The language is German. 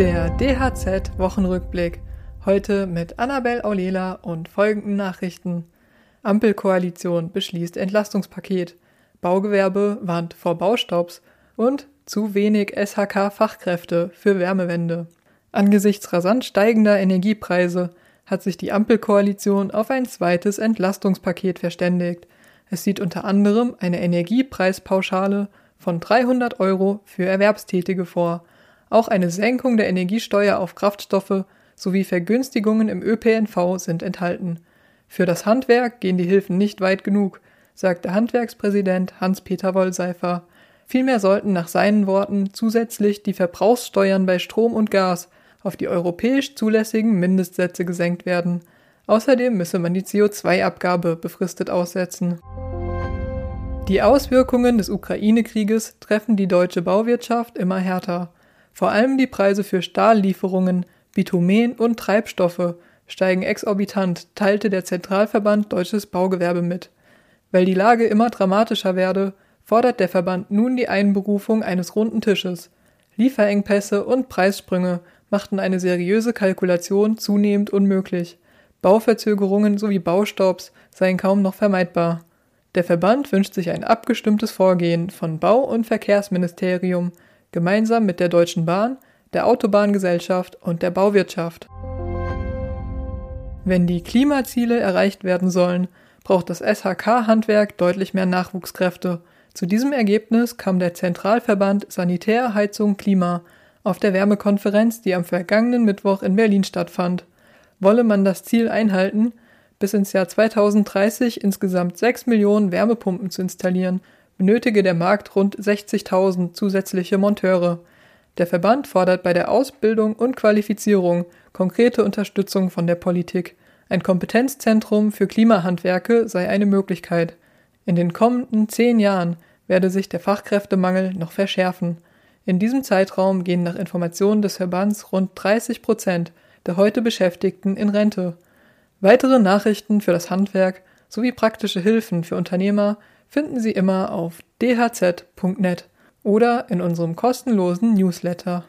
Der DHZ-Wochenrückblick. Heute mit Annabel Aulela und folgenden Nachrichten. Ampelkoalition beschließt Entlastungspaket. Baugewerbe warnt vor Baustopps und zu wenig SHK-Fachkräfte für Wärmewende. Angesichts rasant steigender Energiepreise hat sich die Ampelkoalition auf ein zweites Entlastungspaket verständigt. Es sieht unter anderem eine Energiepreispauschale von 300 Euro für Erwerbstätige vor auch eine Senkung der Energiesteuer auf Kraftstoffe sowie Vergünstigungen im ÖPNV sind enthalten. Für das Handwerk gehen die Hilfen nicht weit genug, sagte Handwerkspräsident Hans-Peter Wollseifer. Vielmehr sollten nach seinen Worten zusätzlich die Verbrauchssteuern bei Strom und Gas auf die europäisch zulässigen Mindestsätze gesenkt werden. Außerdem müsse man die CO2-Abgabe befristet aussetzen. Die Auswirkungen des Ukraine-Krieges treffen die deutsche Bauwirtschaft immer härter. Vor allem die Preise für Stahllieferungen, Bitumen und Treibstoffe steigen exorbitant, teilte der Zentralverband Deutsches Baugewerbe mit. Weil die Lage immer dramatischer werde, fordert der Verband nun die Einberufung eines runden Tisches. Lieferengpässe und Preissprünge machten eine seriöse Kalkulation zunehmend unmöglich. Bauverzögerungen sowie Baustopps seien kaum noch vermeidbar. Der Verband wünscht sich ein abgestimmtes Vorgehen von Bau- und Verkehrsministerium, gemeinsam mit der Deutschen Bahn, der Autobahngesellschaft und der Bauwirtschaft. Wenn die Klimaziele erreicht werden sollen, braucht das SHK-Handwerk deutlich mehr Nachwuchskräfte. Zu diesem Ergebnis kam der Zentralverband Sanitär, Heizung, Klima auf der Wärmekonferenz, die am vergangenen Mittwoch in Berlin stattfand. Wolle man das Ziel einhalten, bis ins Jahr 2030 insgesamt 6 Millionen Wärmepumpen zu installieren, benötige der Markt rund 60.000 zusätzliche Monteure. Der Verband fordert bei der Ausbildung und Qualifizierung konkrete Unterstützung von der Politik. Ein Kompetenzzentrum für Klimahandwerke sei eine Möglichkeit. In den kommenden zehn Jahren werde sich der Fachkräftemangel noch verschärfen. In diesem Zeitraum gehen nach Informationen des Verbands rund 30 Prozent der heute Beschäftigten in Rente. Weitere Nachrichten für das Handwerk sowie praktische Hilfen für Unternehmer finden Sie immer auf dhz.net oder in unserem kostenlosen Newsletter.